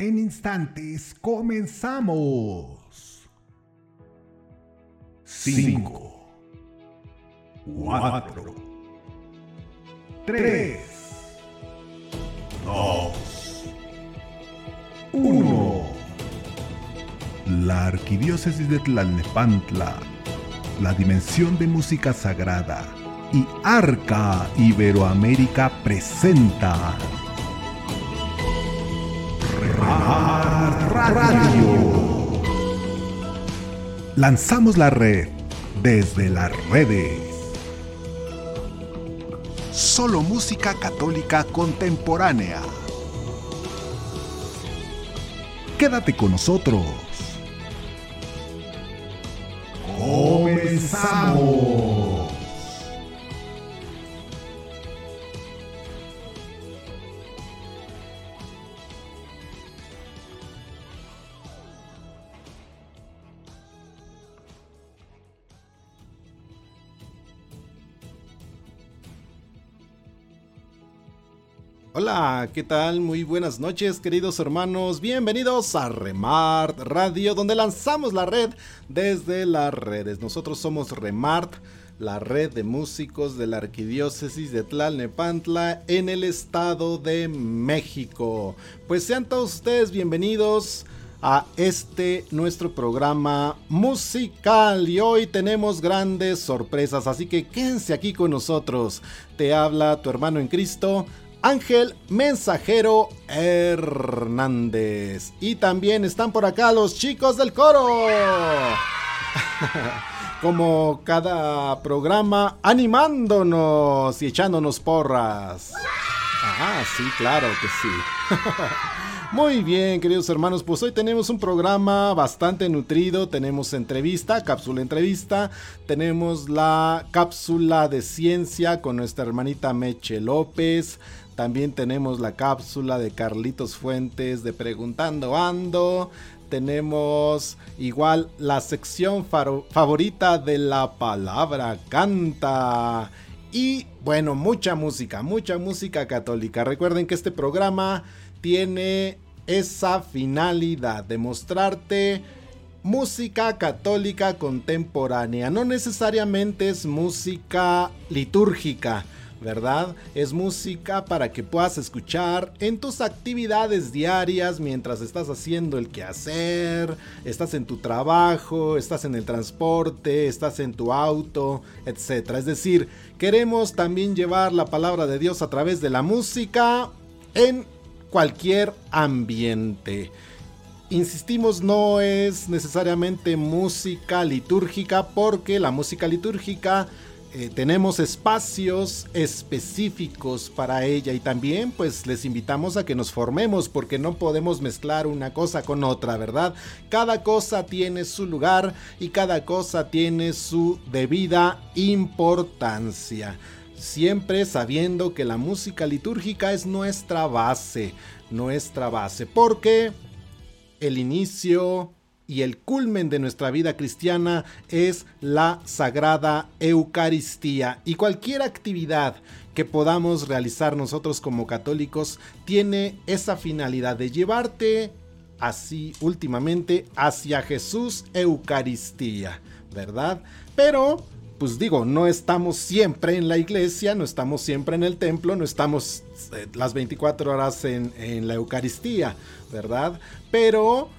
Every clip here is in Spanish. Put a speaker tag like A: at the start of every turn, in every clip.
A: En instantes comenzamos. 5, 4, 3, 2, 1. La Arquidiócesis de Tlalnepantla, la dimensión de música sagrada y Arca Iberoamérica presenta Radio. Lanzamos la red desde las redes. Solo música católica contemporánea. Quédate con nosotros.
B: ¿Qué tal? Muy buenas noches queridos hermanos, bienvenidos a Remart Radio, donde lanzamos la red desde las redes. Nosotros somos Remart, la red de músicos de la Arquidiócesis de Tlalnepantla en el Estado de México. Pues sean todos ustedes bienvenidos a este nuestro programa musical y hoy tenemos grandes sorpresas, así que quédense aquí con nosotros. Te habla tu hermano en Cristo, Ángel Mensajero Hernández. Y también están por acá los chicos del coro. Como cada programa, animándonos y echándonos porras. Ah, sí, claro que sí. Muy bien, queridos hermanos, pues hoy tenemos un programa bastante nutrido, tenemos entrevista, cápsula entrevista, tenemos la cápsula de ciencia con nuestra hermanita Meche López, también tenemos la cápsula de Carlitos Fuentes de Preguntando Ando. Tenemos igual la sección favorita de la palabra canta. Y bueno, mucha música, mucha música católica. Recuerden que este programa tiene esa finalidad de mostrarte música católica contemporánea. No necesariamente es música litúrgica ¿verdad? Es música para que puedas escuchar en tus actividades diarias mientras estás haciendo el quehacer, estás en tu trabajo, estás en el transporte, estás en tu auto, etc. Es decir, queremos también llevar la palabra de Dios a través de la música en cualquier ambiente. Insistimos, no es necesariamente música litúrgica porque la música litúrgica eh, tenemos espacios específicos para ella y también pues les invitamos a que nos formemos porque no podemos mezclar una cosa con otra, ¿verdad? Cada cosa tiene su lugar y cada cosa tiene su debida importancia. Siempre sabiendo que la música litúrgica es nuestra base, nuestra base, porque el inicio, y el culmen de nuestra vida cristiana es la Sagrada Eucaristía. Y cualquier actividad que podamos realizar nosotros como católicos tiene esa finalidad de llevarte así últimamente hacia Jesús Eucaristía, ¿verdad? Pero pues digo, no estamos siempre en la iglesia, no estamos siempre en el templo, no estamos eh, las 24 horas en, en, la Eucaristía, ¿verdad? Pero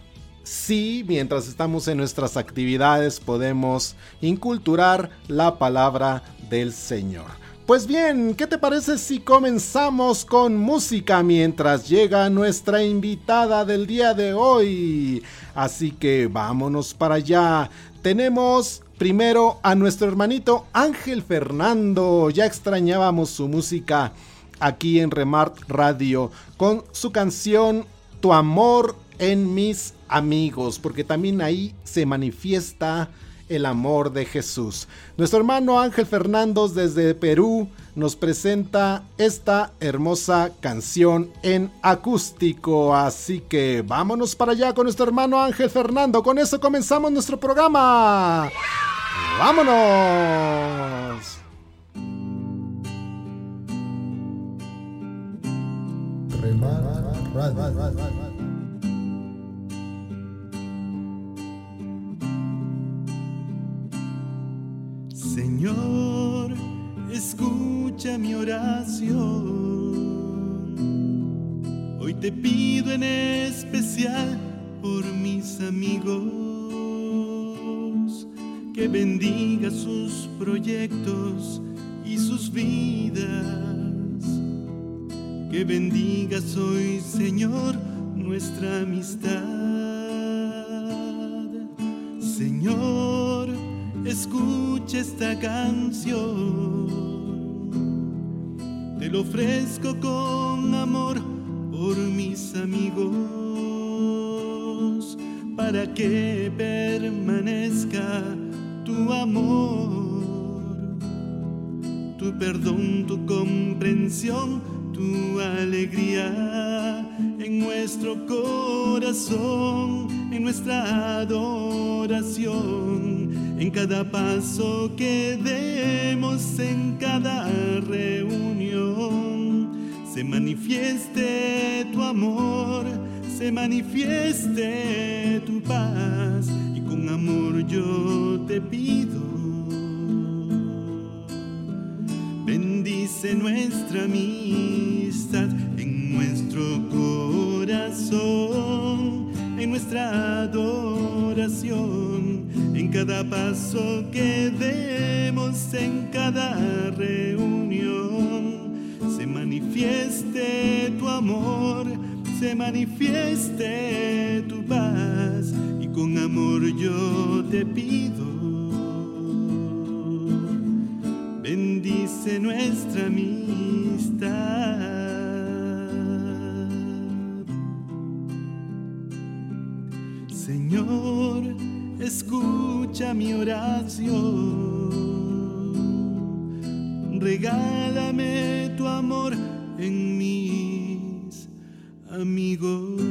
B: sí, mientras estamos en nuestras actividades podemos inculturar la palabra del Señor. Pues bien, ¿qué te parece si comenzamos con música mientras llega nuestra invitada del día de hoy? Así que vámonos para allá. Tenemos primero a nuestro hermanito Ángel Fernando. Ya extrañábamos su música aquí en Remart Radio con su canción Tu amor en mis amigos, porque también ahí se manifiesta el amor de Jesús. Nuestro hermano Ángel Fernández desde Perú nos presenta esta hermosa canción en acústico. Así que vámonos para allá con nuestro hermano Ángel Fernando. Con eso comenzamos nuestro programa. ¡Vámonos!
C: Señor, escucha mi oración. Hoy te pido en especial por mis amigos, que bendiga sus proyectos y sus vidas. Que bendigas hoy, Señor, nuestra amistad. Señor, escucha esta canción. Te lo ofrezco con amor por mis amigos, para que permanezca tu amor, tu perdón, tu comprensión, tu alegría en nuestro corazón, en nuestra adoración, en cada paso que demos, en cada reunión, se manifieste tu amor, se manifieste tu paz, y con amor yo te pido. Bendice nuestra amistad en nuestro corazón, cada paso que demos, en cada reunión. Se manifieste tu amor, se manifieste tu paz, y con amor yo te pido. Oración. Regálame tu amor en mis amigos.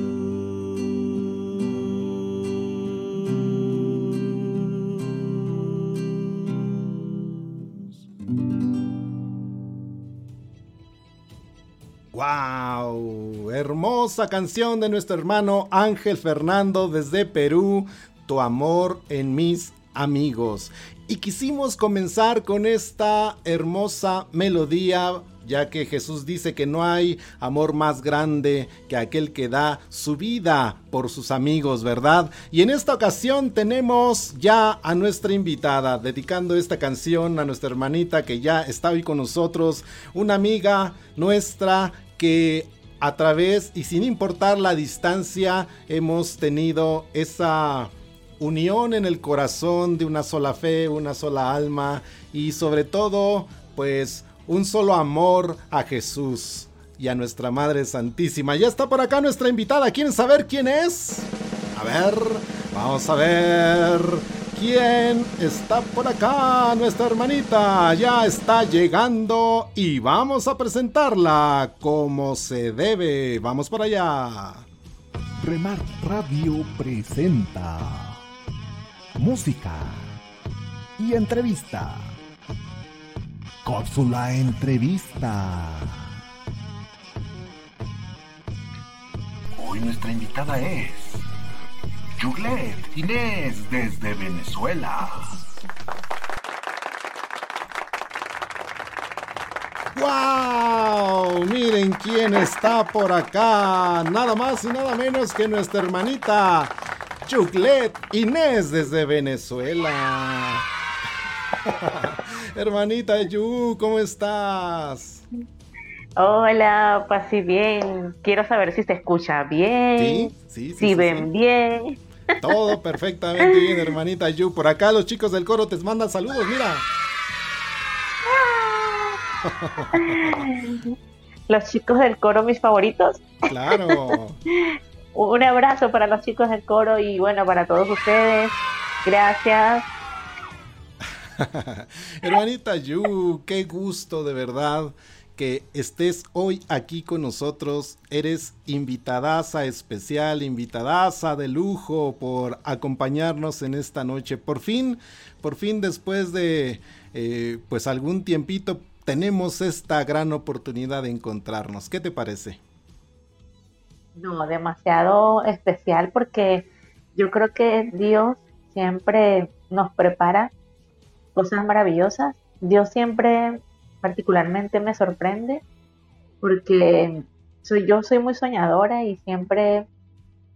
B: ¡Wow! Hermosa canción de nuestro hermano Ángel Fernando desde Perú, Tu amor en mis amigos. Y quisimos comenzar con esta hermosa melodía, ya que Jesús dice que no hay amor más grande que aquel que da su vida por sus amigos, ¿verdad? Y en esta ocasión tenemos ya a nuestra invitada, dedicando esta canción a nuestra hermanita que ya está hoy con nosotros, una amiga nuestra que a través y sin importar la distancia hemos tenido esa unión en el corazón de una sola fe, una sola alma y sobre todo pues un solo amor a Jesús y a nuestra Madre Santísima. Ya está por acá nuestra invitada. ¿Quieren saber quién es? A ver, vamos a ver. ¿Quién está por acá? Nuestra hermanita ya está llegando y vamos a presentarla como se debe. Vamos para allá.
A: Remar Radio presenta música y entrevista. Cápsula entrevista. Hoy nuestra invitada es Juglet Inés desde Venezuela.
B: ¡Wow! Miren quién está por acá. Nada más y nada menos que nuestra hermanita Chuclet Inés desde Venezuela. Hermanita Yu, ¿cómo estás?
D: Hola, Pasi, bien. Quiero saber si se escucha bien.
B: Sí, sí, sí.
D: si ven bien.
B: Todo perfectamente bien, hermanita Yu. Por acá los chicos del coro te mandan saludos, mira.
D: Los chicos del coro, mis favoritos.
B: Claro.
D: Un abrazo para los chicos del coro y bueno, para todos ustedes. Gracias.
B: Hermanita Yu, qué gusto de verdad que estés hoy aquí con nosotros. Eres invitadaza especial, invitadaza de lujo por acompañarnos en esta noche. Por fin, por fin después de eh, pues algún tiempito tenemos esta gran oportunidad de encontrarnos. ¿Qué te parece?
D: No, demasiado especial porque yo creo que Dios siempre nos prepara cosas maravillosas. Dios siempre particularmente me sorprende porque soy, yo soy muy soñadora y siempre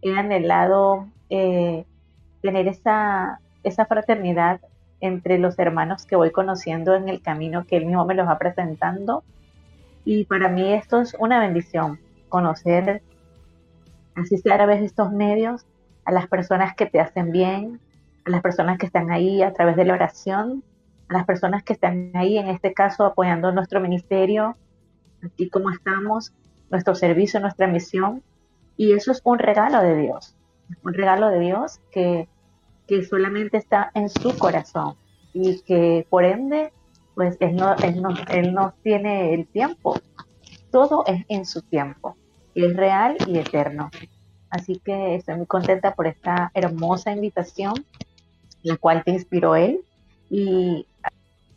D: he anhelado eh, tener esa, esa fraternidad entre los hermanos que voy conociendo en el camino que Él mismo me los va presentando. Y para mí esto es una bendición, conocer, así sea a través de estos medios, a las personas que te hacen bien, a las personas que están ahí a través de la oración, a las personas que están ahí, en este caso, apoyando nuestro ministerio, aquí como estamos, nuestro servicio, nuestra misión. Y eso es un regalo de Dios, un regalo de Dios que, que solamente está en su corazón y que por ende, pues él no, él no, él no tiene el tiempo. Todo es en su tiempo, es real y eterno. Así que estoy muy contenta por esta hermosa invitación, la cual te inspiró él y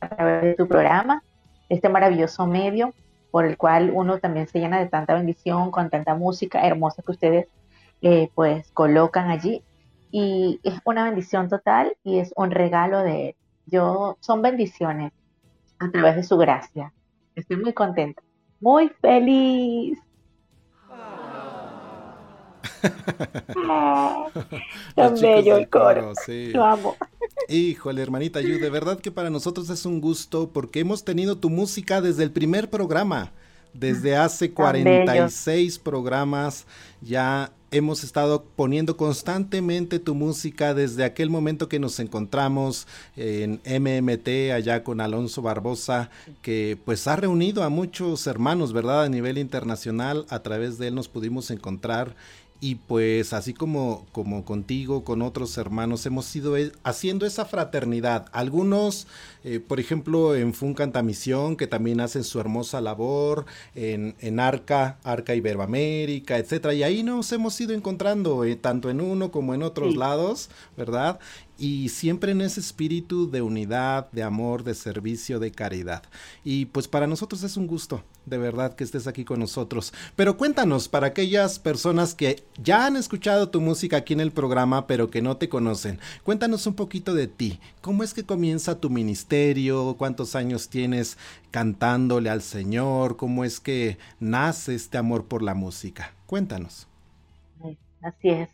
D: a través de tu programa, este maravilloso medio por el cual uno también se llena de tanta bendición, con tanta música hermosa que ustedes eh, pues colocan allí. Y es una bendición total y es un regalo de él. Yo, son bendiciones a través de su gracia. Estoy muy contenta, muy feliz. tan bello el coro. Sí. Lo amo.
B: Híjole, hermanita Yu, de verdad que para nosotros es un gusto porque hemos tenido tu música desde el primer programa. Desde hace 46 programas ya hemos estado poniendo constantemente tu música desde aquel momento que nos encontramos en MMT allá con Alonso Barbosa, que pues ha reunido a muchos hermanos, ¿verdad? A nivel internacional, a través de él nos pudimos encontrar y pues así como, como contigo, con otros hermanos, hemos ido e, haciendo esa fraternidad. Algunos, eh, por ejemplo, en Funcanta Misión, que también hacen su hermosa labor, en, en Arca, Arca Iberoamérica, etcétera. Y ahí nos hemos ido encontrando, eh, tanto en uno como en otros lados, ¿verdad? Y siempre en ese espíritu de unidad, de amor, de servicio, de caridad. Y pues para nosotros es un gusto, de verdad, que estés aquí con nosotros. Pero cuéntanos, para aquellas personas que ya han escuchado tu música aquí en el programa, pero que no te conocen, cuéntanos un poquito de ti. ¿Cómo es que comienza tu ministerio? ¿Cuántos años tienes cantándole al Señor? ¿Cómo es que nace este amor por la música? Cuéntanos.
D: Así es.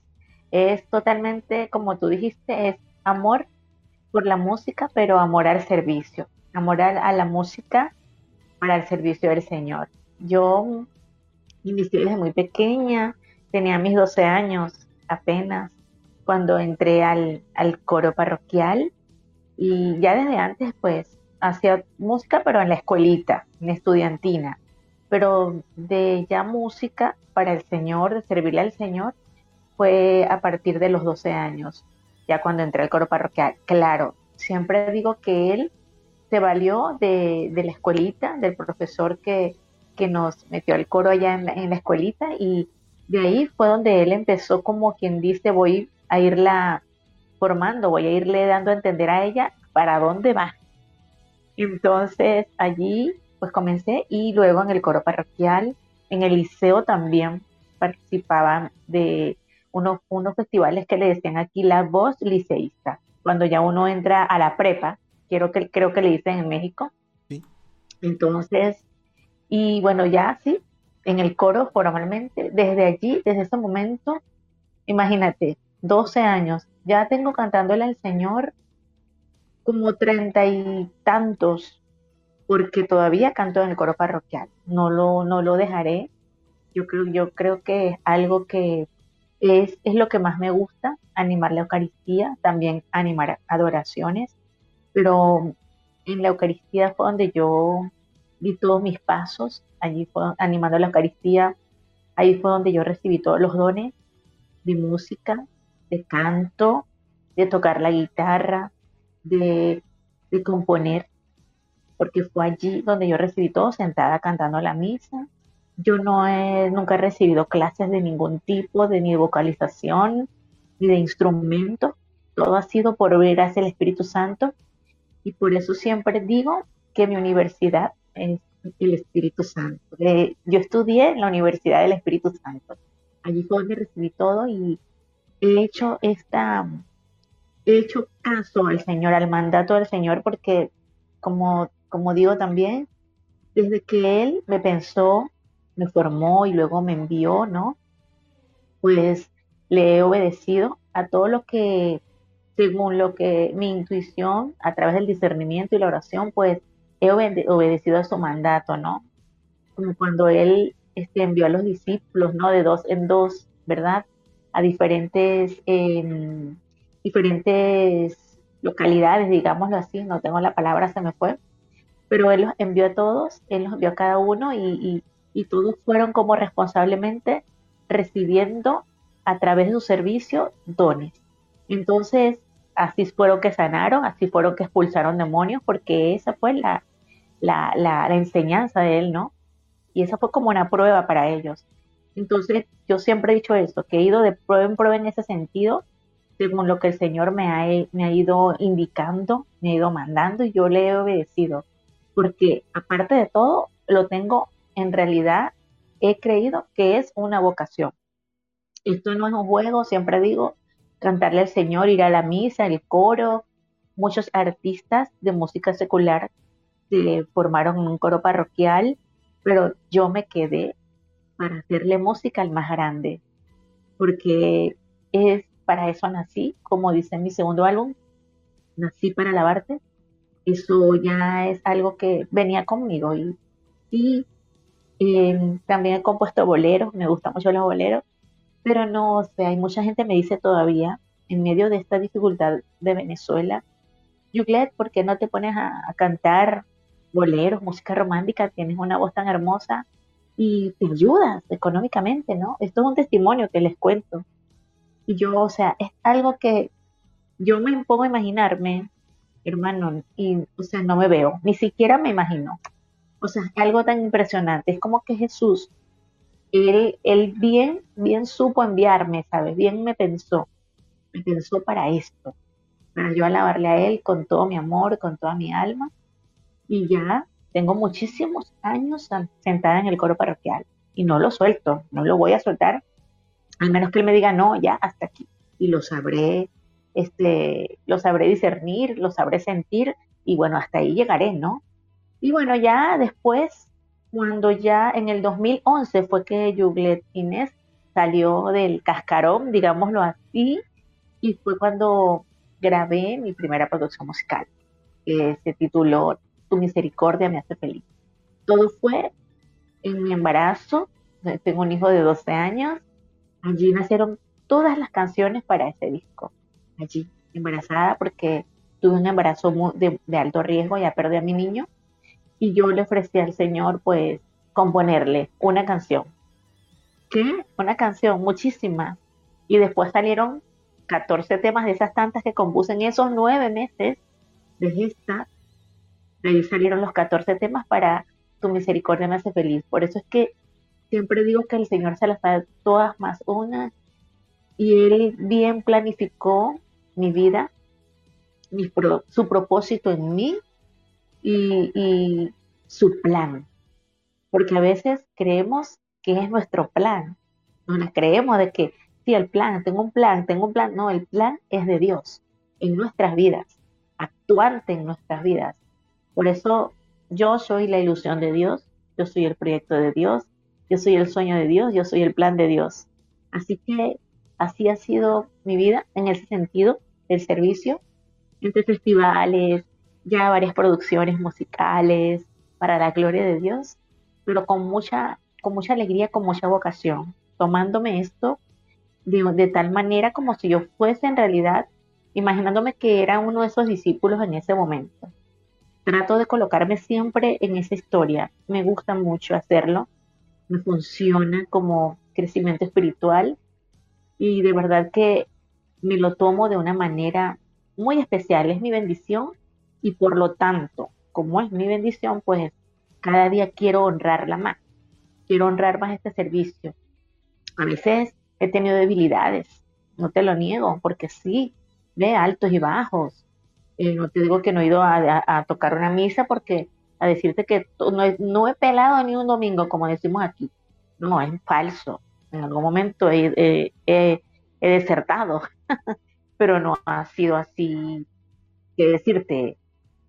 D: Es totalmente, como tú dijiste, es amor por la música, pero amor al servicio, amor a, la música para el servicio del Señor. Yo inicié desde muy pequeña, tenía mis 12 años apenas cuando entré al, al coro parroquial y ya desde antes pues hacía música pero en la escuelita, en estudiantina, pero de ya música para el Señor, de servirle al Señor, fue a partir de los 12 años ya cuando entré al coro parroquial. Claro, siempre digo que él se valió de, la escuelita, del profesor que, que, nos metió al coro allá en la, escuelita y de ahí fue donde él empezó como quien dice voy a irla formando, voy a irle dando a entender a ella para dónde va. Entonces allí pues comencé y luego en el coro parroquial, en el liceo también participaba de unos, unos festivales que le decían aquí la voz liceísta. Cuando ya uno entra a la prepa, quiero que, creo que le dicen en México. Entonces, y bueno, ya sí, en el coro formalmente, desde allí, desde ese momento, imagínate, 12 años, ya tengo cantándole al Señor como treinta y tantos, porque todavía canto en el coro parroquial, no lo, no lo dejaré. Yo creo, yo creo que es algo que es, lo que más me gusta, animar la Eucaristía, también animar adoraciones, pero en la Eucaristía fue donde yo di todos mis pasos, allí fue animando la Eucaristía, ahí fue donde yo recibí todos los dones de música, de canto, de tocar la guitarra, de, de componer, porque fue allí donde yo recibí todo, sentada cantando la misa, yo no he nunca he recibido clases de ningún tipo, de ni vocalización, ni de instrumento. Todo ha sido por ver hacia el Espíritu Santo. Y por eso siempre digo que mi universidad es el Espíritu Santo. Eh, yo estudié en la Universidad del Espíritu Santo. Allí fue donde recibí todo y he hecho esta, he hecho caso al Señor, al mandato del Señor, porque como, como digo también, desde que Él me pensó, me formó y luego me envió, ¿no? Pues le he obedecido a todo lo que, según lo que mi intuición, a través del discernimiento y la oración, pues he obedecido a su mandato, ¿no? Como cuando Él este, envió a los discípulos, ¿no? De dos en dos, ¿verdad? A diferentes, em, diferentes localidades, digámoslo así, no tengo la palabra, se me fue, pero Él los envió a todos, Él los envió a cada uno y, y todos fueron como responsablemente recibiendo a través de su servicio dones. Entonces, así fueron que sanaron, así fueron que expulsaron demonios, porque esa fue la, la, la, enseñanza de él, ¿no? Y esa fue como una prueba para ellos. Entonces, yo siempre he dicho esto, que he ido de prueba en prueba en ese sentido, según lo que el Señor me ha, me ha ido indicando, me ha ido mandando, y yo le he obedecido. Porque aparte de todo, lo tengo en realidad, he creído que es una vocación. Esto no es un juego, siempre digo, cantarle al Señor, ir a la misa, el coro. Muchos artistas de música secular se formaron en un coro parroquial, pero yo me quedé para hacerle música al más grande, porque es para eso nací, como dice mi segundo álbum, nací para alabarte. Eso ya es algo que venía conmigo y sí, em, también he compuesto boleros, me gustan mucho los boleros, pero no, o sea, hay mucha gente me dice todavía, en medio de esta dificultad de Venezuela, Yuglet, ¿por qué no te pones a, cantar boleros, música romántica? Tienes una voz tan hermosa y te ayudas económicamente, ¿no? Esto es un testimonio que les cuento. Y yo, o sea, es algo que yo me pongo a imaginarme, hermano, y, o sea, no me veo, ni siquiera me imagino. O sea, algo tan impresionante. Es como que Jesús él, bien, bien supo enviarme, ¿sabes? Bien me pensó, me pensó para esto, para yo alabarle a Él con todo mi amor, con toda mi alma. Y ya tengo muchísimos años sentada en el coro parroquial y no lo suelto, no lo voy a soltar, al menos que Él me diga, no, ya hasta aquí. Y lo sabré, este, lo sabré discernir, lo sabré sentir y bueno, hasta ahí llegaré, ¿no? Y bueno, ya después cuando ya en el 2011 fue que Juglet Inés salió del cascarón, digámoslo así, y fue cuando grabé mi primera producción musical, que se tituló Tu misericordia me hace feliz. Todo fue en mi embarazo, tengo un hijo de 12 años, allí nacieron todas las canciones para ese disco, allí, embarazada porque tuve un embarazo de, de alto riesgo, ya perdí a mi niño, y yo le ofrecí al Señor pues componerle una canción. ¿Qué? Una canción, muchísimas. Y después salieron 14 temas de esas tantas que compuse en esos nueve meses de esta. De ahí salieron los 14 temas para Tu misericordia me hace feliz. Por eso es que siempre digo que el Señor se las da todas más una. Y Él bien planificó mi vida, su propósito en mí y, su plan. Porque a veces creemos que es nuestro plan. No nos creemos de que, sí, el plan, tengo un plan, tengo un plan. No, el plan es de Dios en nuestras vidas, actuante en nuestras vidas. Por eso yo soy la ilusión de Dios, yo soy el proyecto de Dios, yo soy el sueño de Dios, yo soy el plan de Dios. Así que así ha sido mi vida en ese sentido del servicio, entre festivales, ya varias producciones musicales para la gloria de Dios, pero con mucha, con mucha alegría, con mucha vocación, tomándome esto de, de tal manera como si yo fuese en realidad, imaginándome que era uno de esos discípulos en ese momento. Trato de colocarme siempre en esa historia, me gusta mucho hacerlo, me funciona como crecimiento espiritual y de verdad que me lo tomo de una manera muy especial, es mi bendición y por lo tanto, como es mi bendición, pues cada día quiero honrarla más, quiero honrar más este servicio. A veces he tenido debilidades, no te lo niego, porque sí, de altos y bajos. Eh, no te digo que no he ido a, tocar una misa porque a decirte que no he, pelado ni un domingo, como decimos aquí. No, es falso. En algún momento he, he desertado. pero no ha sido así que decirte,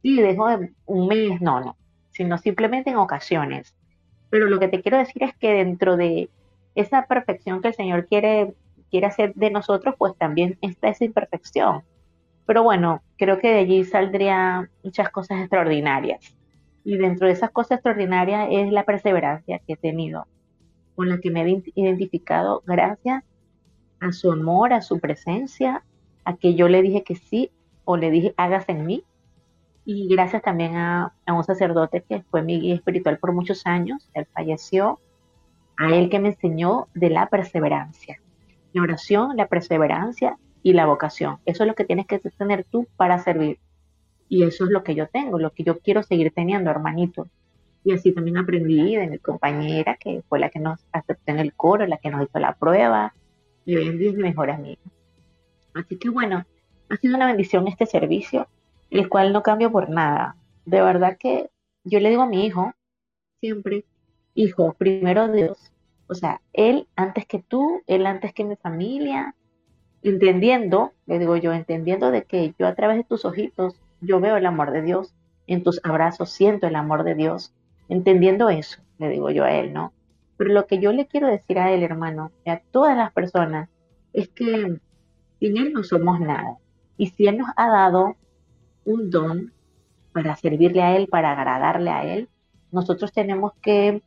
D: sí, dejo un mes, no, no, sino simplemente en ocasiones. Pero lo que te quiero decir es que dentro de esa perfección que el Señor quiere, quiere hacer de nosotros, pues también está esa imperfección. Pero bueno, creo que de allí saldrían muchas cosas extraordinarias. Y dentro de esas cosas extraordinarias es la perseverancia que he tenido, con la que me he identificado gracias a su amor, a su presencia, a que yo le dije que sí o le dije hágase en mí. Y gracias también a, un sacerdote que fue mi guía espiritual por muchos años, él falleció, a él que me enseñó de la perseverancia. La oración, la perseverancia y la vocación. Eso es lo que tienes que tener tú para servir. Y eso es lo que yo tengo, lo que yo quiero seguir teniendo, hermanito. Y así también aprendí de mi compañera, que fue la que nos aceptó en el coro, la que nos hizo la prueba, y hoy en día es mi mejor amiga. Así que bueno, ha sido una bendición este servicio, el cual no cambio por nada. De verdad que yo le digo a mi hijo, siempre, hijo, primero Dios. O sea, Él antes que tú, Él antes que mi familia, entendiendo, le digo yo, entendiendo de que yo a través de tus ojitos, yo veo el amor de Dios, en tus abrazos siento el amor de Dios, entendiendo eso, le digo yo a Él, ¿no? Pero lo que yo le quiero decir a Él, hermano, y a todas las personas, es que sin Él no somos nada. Y si Él nos ha dado un don para servirle a Él, para agradarle a Él, nosotros tenemos que,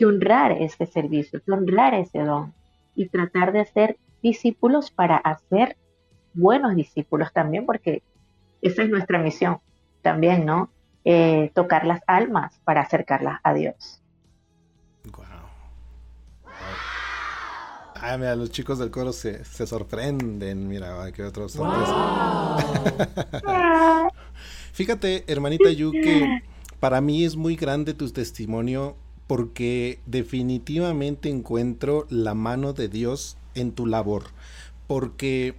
D: honrar ese servicio, que honrar ese don y tratar de ser discípulos para hacer buenos discípulos también, porque esa es nuestra misión también, ¿no? Eh, tocar las almas para acercarlas a Dios.
B: Ah, mira, los chicos del coro se, sorprenden. Mira, qué otra Fíjate, hermanita Yu, que para mí es muy grande tu testimonio porque definitivamente encuentro la mano de Dios en tu labor. Porque,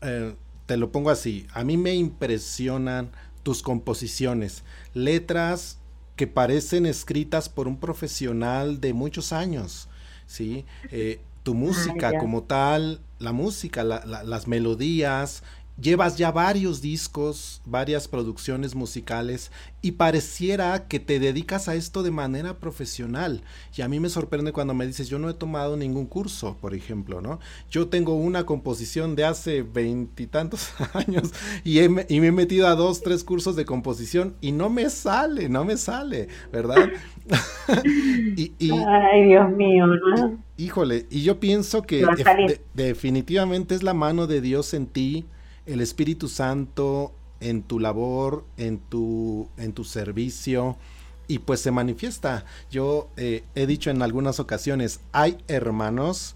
B: eh, te lo pongo así, a mí me impresionan tus composiciones, letras que parecen escritas por un profesional de muchos años, ¿sí? Eh, tu música como tal, la música, las melodías, llevas ya varios discos, varias producciones musicales y pareciera que te dedicas a esto de manera profesional. Y a mí me sorprende cuando me dices, yo no he tomado ningún curso, por ejemplo, ¿no? Yo tengo una composición de hace veintitantos años y, me he metido a dos, tres cursos de composición y no me sale, no me sale, ¿verdad?
D: y, Ay, Dios mío,
B: Híjole, y yo pienso que definitivamente es la mano de Dios en ti el Espíritu Santo en tu labor, en tu, en tu servicio, y pues se manifiesta. Yo eh, he dicho en algunas ocasiones, hay hermanos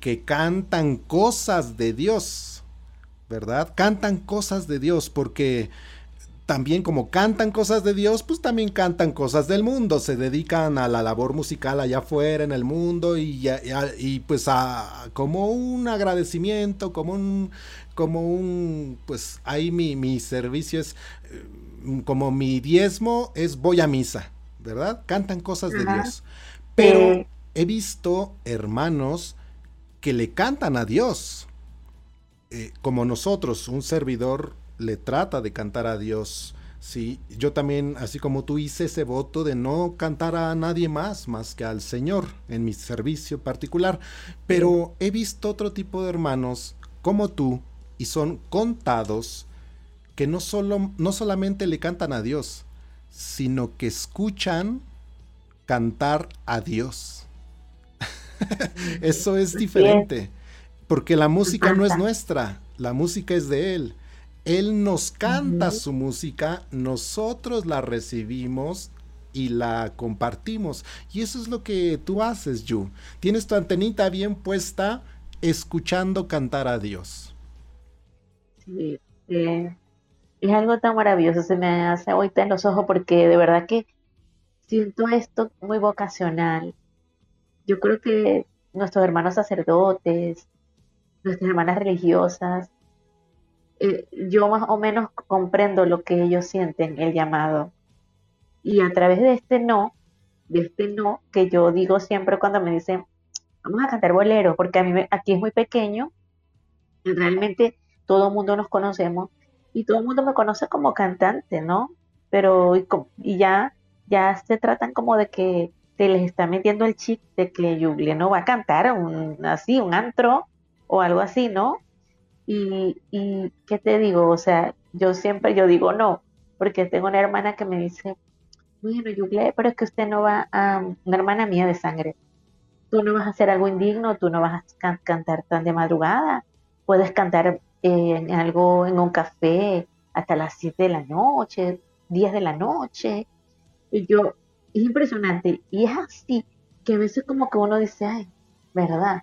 B: que cantan cosas de Dios, ¿verdad? Cantan cosas de Dios porque también como cantan cosas de Dios, pues también cantan cosas del mundo, se dedican a la labor musical allá afuera en el mundo y, y pues a, como un agradecimiento, como un, como un, pues ahí mi, mi servicio es, eh, como mi diezmo es voy a misa, ¿verdad? Cantan cosas de Dios. Pero he visto hermanos que le cantan a Dios, eh, como nosotros, un servidor le trata de cantar a Dios. Sí, yo también, así como tú hice ese voto de no cantar a nadie más, más que al Señor en mi servicio particular. Pero he visto otro tipo de hermanos como tú, y son contados, que no, solo, no solamente le cantan a Dios, sino que escuchan cantar a Dios. Eso es diferente, porque la música no es nuestra, la música es de Él. Él nos canta su música, nosotros la recibimos y la compartimos. Y eso es lo que tú haces, Yu. Tienes tu antenita bien puesta escuchando cantar a Dios.
D: Sí, eh, es algo tan maravilloso, se me hace ahorita en los ojos porque de verdad que siento esto muy vocacional. Yo creo que nuestros hermanos sacerdotes, nuestras hermanas religiosas, eh, yo más o menos comprendo lo que ellos sienten, el llamado. Y a través de este no, de este no, que yo digo siempre cuando me dicen, vamos a cantar bolero, porque a mí aquí es muy pequeño, realmente todo el mundo nos conocemos y todo el mundo me conoce como cantante, ¿no? Pero y, ya, ya se tratan como de que te les está metiendo el chip de que Julie no va a cantar un, así, un antro o algo así, ¿no? Y, y, ¿qué te digo? O sea, yo siempre, yo digo no, porque tengo una hermana que me dice, bueno, Yugle, pero es que usted no va a, una hermana mía de sangre, tú no vas a hacer algo indigno, tú no vas a cantar tan de madrugada, puedes cantar en algo, en un café hasta las 7 de la noche, 10 de la noche. Y yo, es impresionante. Y es así, que a veces como que uno dice, ay, ¿verdad?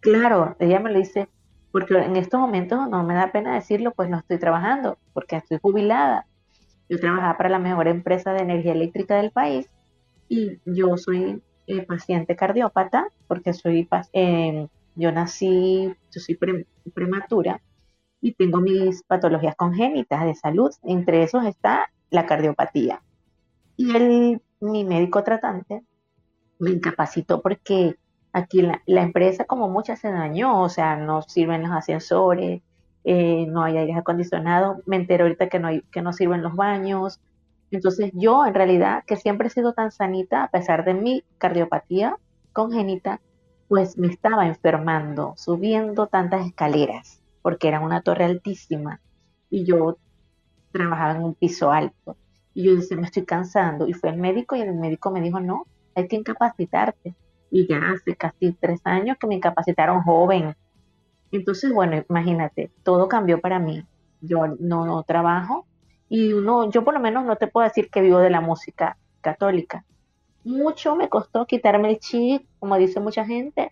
D: Claro, ella me lo dice, porque en estos momentos no me da pena decirlo, pues no estoy trabajando, porque estoy jubilada. Yo trabajaba para la mejor empresa de energía eléctrica del país y yo soy eh, paciente cardiópata, porque soy, eh, yo nací, yo soy prematura y tengo mis patologías congénitas de salud, entre esos está la cardiopatía. Y el, mi médico tratante me incapacitó porque aquí la, empresa como muchas se dañó, o sea, no sirven los ascensores, eh, no hay aire acondicionado, me entero ahorita que no, que no sirven los baños. Entonces yo en realidad, que siempre he sido tan sanita, a pesar de mi cardiopatía congénita, pues me estaba enfermando, subiendo tantas escaleras, porque era una torre altísima y yo trabajaba en un piso alto. Y yo decía, me estoy cansando. Y fue el médico y el médico me dijo, no, hay que incapacitarte. Y ya hace casi tres años que me incapacitaron joven. Entonces, bueno, imagínate, todo cambió para mí. Yo no, trabajo y no, yo por lo menos no te puedo decir que vivo de la música católica. Mucho me costó quitarme el chip, como dice mucha gente,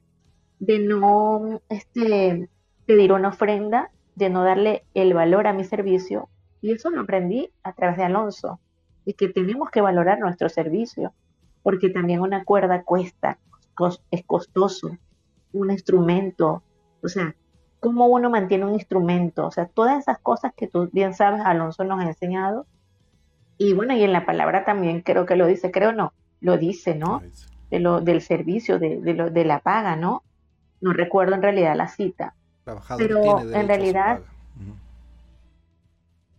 D: de no este, pedir una ofrenda, de no darle el valor a mi servicio. Y eso lo aprendí a través de Alonso y que tenemos que valorar nuestro servicio, porque también una cuerda cuesta, es costoso, un instrumento, o sea, cómo uno mantiene un instrumento, o sea, todas esas cosas que tú bien sabes, Alonso nos ha enseñado. Y bueno, y en la palabra también creo que lo dice, creo no, lo dice, ¿no? De lo, del servicio, de, de, lo, de la paga, ¿no? No recuerdo en realidad la cita. Pero en realidad,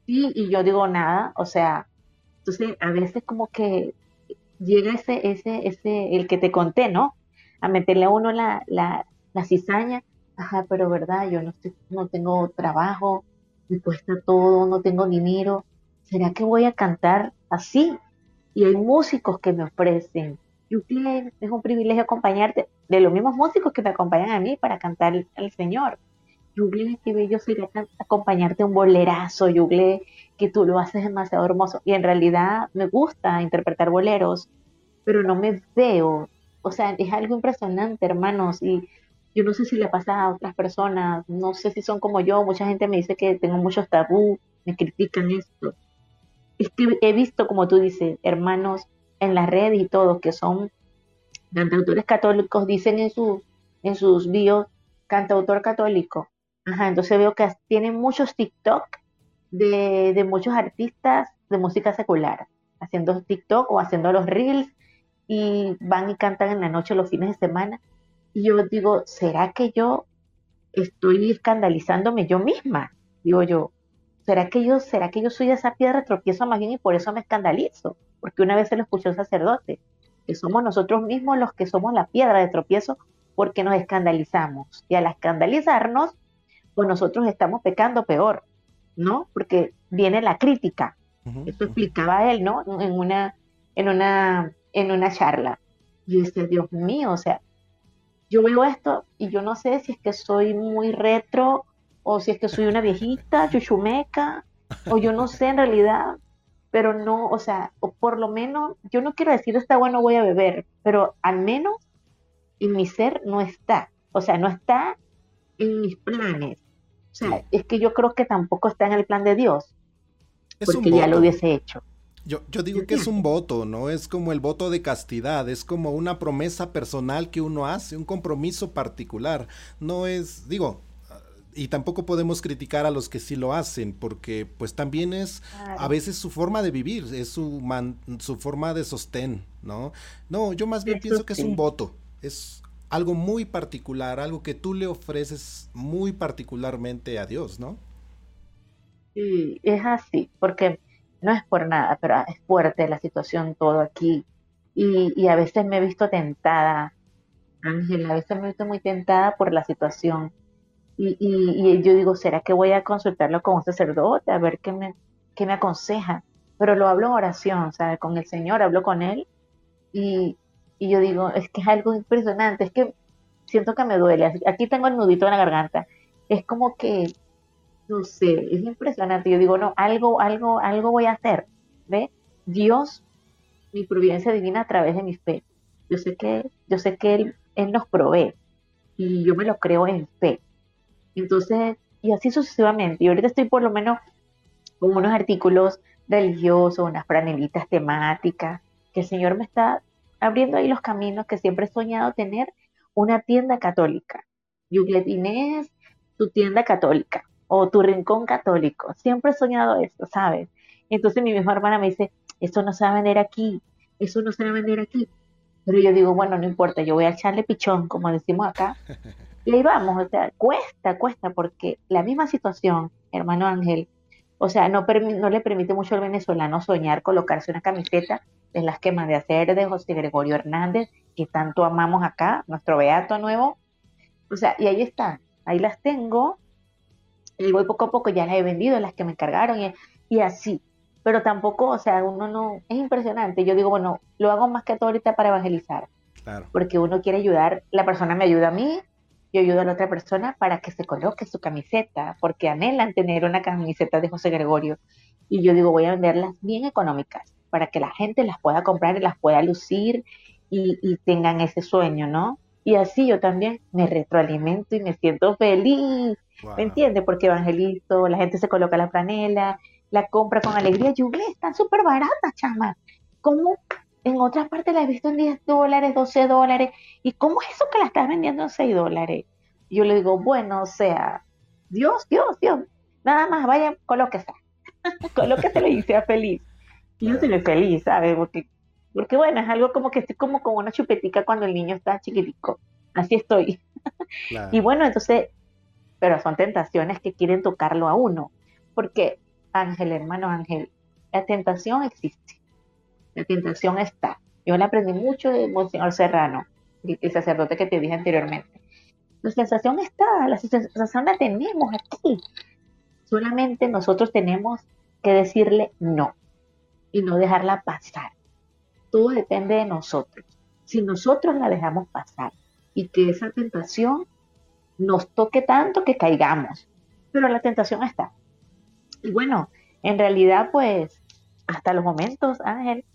D: sí, y yo digo nada, o sea, entonces, a veces como que llega ese, ese, ese, el que te conté, ¿no? A meterle a uno la, la, la cizaña, ajá, pero verdad, yo no, estoy, no tengo trabajo, me cuesta todo, no tengo dinero, ¿será que voy a cantar así? Y hay músicos que me ofrecen, es un privilegio acompañarte de los mismos músicos que me acompañan a mí para cantar al Señor. Yugle, qué bello sería acompañarte un bolerazo, Yugle, que tú lo haces demasiado hermoso. Y en realidad me gusta interpretar boleros, pero no me veo. O sea, es algo impresionante, hermanos. Y yo no sé si le pasa a otras personas, no sé si son como yo. Mucha gente me dice que tengo muchos tabú, me critican esto. Es que he visto, como tú dices, hermanos en las redes y todos que son cantautores católicos, dicen en, sus en sus bios cantautor católico Ajá, entonces veo que tienen muchos TikTok de, muchos artistas de música secular, haciendo TikTok o haciendo los reels y van y cantan en la noche los fines de semana. Y yo digo, ¿será que yo estoy escandalizándome yo misma? Digo yo, ¿será que yo, será que yo soy esa piedra tropiezo más bien y por eso me escandalizo? Porque una vez se lo escuchó el sacerdote, que somos nosotros mismos los que somos la piedra de tropiezo porque nos escandalizamos. Y al escandalizarnos, pues nosotros estamos pecando peor, ¿no? Porque viene la crítica. Esto explicaba él, ¿no? En una, en una, en una charla. Y dice, Dios mío, o sea, yo veo esto y yo no sé si es que soy muy retro o si es que soy una viejita, chuchumeca, o yo no sé en realidad, pero no, o sea, o por lo menos, yo no quiero decir está bueno, voy a beber, pero al menos en mi ser no está, o sea, no está en mis planes. O sea, es que yo creo que tampoco está en el plan de Dios. porque ya lo hubiese hecho.
B: Yo, yo digo que es un voto, ¿no? Es como el voto de castidad, es como una promesa personal que uno hace, un compromiso particular. No es, digo, y tampoco podemos criticar a los que sí lo hacen, porque pues también es a veces su forma de vivir, es su, su forma de sostén, ¿no? No, yo más bien pienso que es un voto, es algo muy particular, algo que tú le ofreces muy particularmente a Dios, ¿no?
D: Y es así, porque no es por nada, pero es fuerte la situación todo aquí. Y, y a veces me he visto tentada, Ángela, a veces me he visto muy tentada por la situación. Y, y, yo digo, ¿será que voy a consultarlo con un sacerdote a ver qué me, qué me aconseja? Pero lo hablo en oración, ¿sabes? Con el Señor, hablo con Él. Y, y yo digo, es que es algo impresionante, es que siento que me duele. Aquí tengo el nudito en la garganta. Es como que no sé, es impresionante. Yo digo, no, algo, algo, algo voy a hacer. ¿Ve? Dios, mi providencia divina a través de mi fe. Yo sé que, yo sé que Él, Él nos provee y yo me lo creo en fe. Entonces, y así sucesivamente. Y ahorita estoy por lo menos con unos artículos religiosos, unas franelitas temáticas, que el Señor me está abriendo ahí los caminos que siempre he soñado tener una tienda católica. Yuglet Inés, tu tienda católica o tu rincón católico. Siempre he soñado esto, ¿sabes? Entonces mi misma hermana me dice, eso no se va a vender aquí, eso no se va a vender aquí. Pero yo digo, bueno, no importa, yo voy a echarle pichón, como decimos acá. Y ahí vamos, o sea, cuesta, cuesta, porque la misma situación, hermano Ángel, o sea, no, no le permite mucho al venezolano soñar colocarse una camiseta de las que de hacer de José Gregorio Hernández, que tanto amamos acá, nuestro beato nuevo. O sea, y ahí están, ahí las tengo, y voy poco a poco ya las he vendido, las que me encargaron y, así. Pero tampoco, o sea, uno no, es impresionante. Yo digo, bueno, lo hago más que todo ahorita para evangelizar. Claro. Porque uno quiere ayudar, la persona me ayuda a mí, yo ayudo a la otra persona para que se coloque su camiseta, porque anhelan tener una camiseta de José Gregorio. Y yo digo, voy a venderlas bien económicas, para que la gente las pueda comprar y las pueda lucir y, y tengan ese sueño, ¿no? Y así yo también me retroalimento y me siento feliz ¿Me entiendes? Porque evangelizo, la gente se coloca la franela, la compra con alegría. Yugle, están súper baratas, chama. ¿Cómo en otras partes la he visto en 10 dólares, 12 dólares? ¿Y cómo es eso que la estás vendiendo en 6 dólares? yo le digo, bueno, o sea, Dios, Dios, Dios, nada más vaya, colóquese. colóquese y sea feliz. Y yo soy feliz, ¿sabes? Porque, porque bueno, es algo como que estoy como con una chupetica cuando el niño está chiquitico. Así estoy. y bueno, entonces pero son tentaciones que quieren tocarlo a uno. Porque, Ángel, hermano Ángel, la tentación existe. La tentación está. Yo la aprendí mucho de Monseñor Serrano, el sacerdote que te dije anteriormente. La sensación está, la sensación la tenemos aquí. Solamente nosotros tenemos que decirle no y no dejarla pasar. Todo depende de nosotros. Si nosotros la dejamos pasar y que esa tentación nos toque tanto que caigamos. Pero la tentación está. Y bueno, en realidad, pues, hasta los momentos, Ángel,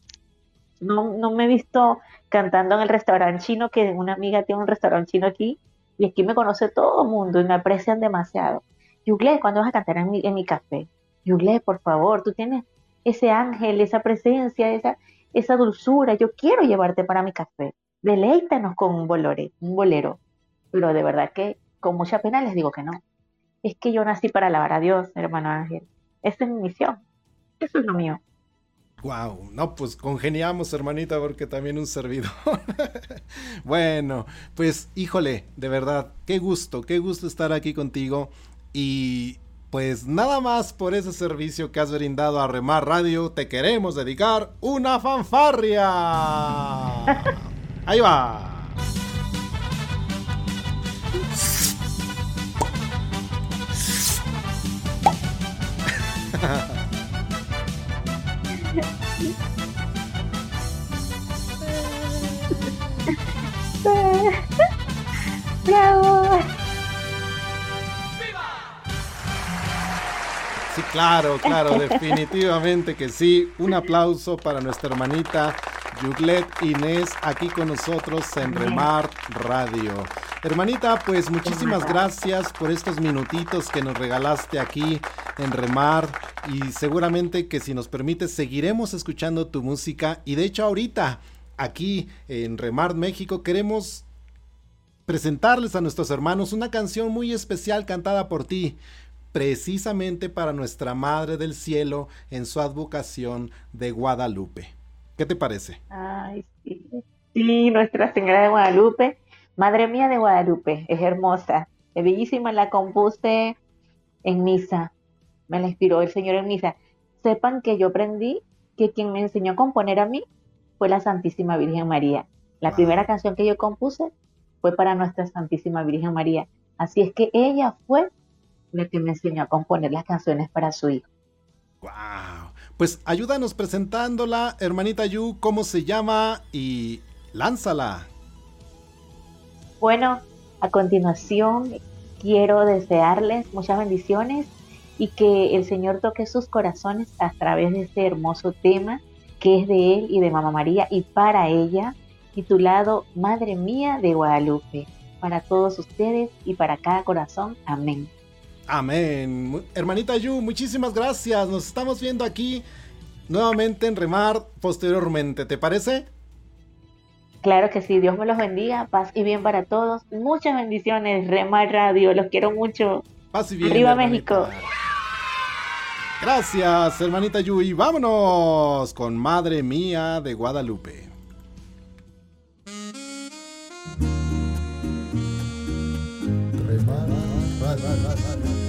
D: no, no me he visto cantando en el restaurante chino, que una amiga tiene un restaurante chino aquí, y aquí me conoce todo el mundo y me aprecian demasiado. Yugle, ¿cuándo vas a cantar en mi, en mi café? Yugle, por favor, tú tienes ese ángel, esa presencia, esa, esa dulzura. Yo quiero llevarte para mi café. Deleítanos con un bolore, un bolero. Pero de verdad que con mucha pena les digo que no. Es que yo nací para alabar a Dios, hermano Ángel. Esa es mi misión. Eso es lo mío.
B: Wow, no, pues congeniamos, hermanita, porque también un servidor. bueno, pues híjole, de verdad, qué gusto, qué gusto estar aquí contigo. Y pues nada más por ese servicio que has brindado a Remar Radio, te queremos dedicar una fanfarria. Ahí va. claro, claro, definitivamente que sí. Un aplauso para nuestra hermanita Yuglet Inés aquí con nosotros en Remar Radio. Hermanita, pues muchísimas gracias por estos minutitos que nos regalaste aquí en Remar y seguramente que si nos permites seguiremos escuchando tu música y de hecho ahorita aquí en Remar México queremos presentarles a nuestros hermanos una canción muy especial cantada por ti precisamente para nuestra Madre del Cielo en su advocación de Guadalupe. ¿Qué te parece?
D: Ay, sí. Sí, Nuestra Señora de Guadalupe Madre mía de Guadalupe, es hermosa, es bellísima, la compuse en misa. me la inspiró el Señor en misa. Sepan que yo aprendí que quien me enseñó a componer a mí fue la Santísima Virgen María. La primera canción que yo compuse fue para nuestra Santísima Virgen María. Así es que ella fue la que me enseñó a componer las canciones para su hijo.
B: ¡Wow! Pues ayúdanos presentándola, hermanita Yu, cómo se llama y lánzala.
D: Bueno, a continuación quiero desearles muchas bendiciones y que el Señor toque sus corazones a través de este hermoso tema que es de Él y de Mamá María y para ella, titulado Madre Mía de Guadalupe, para todos ustedes y para cada corazón. Amén.
B: Amén. Hermanita Yu, muchísimas gracias. Nos estamos viendo aquí nuevamente en Remar posteriormente, ¿te parece?
D: Claro que sí, Dios me los bendiga, paz y bien para todos. Muchas bendiciones, Remar Radio, los quiero mucho.
B: Paz y bien.
D: Arriba México.
B: Gracias, hermanita Yui. Vámonos con Madre Mía de Guadalupe.
E: Esto es el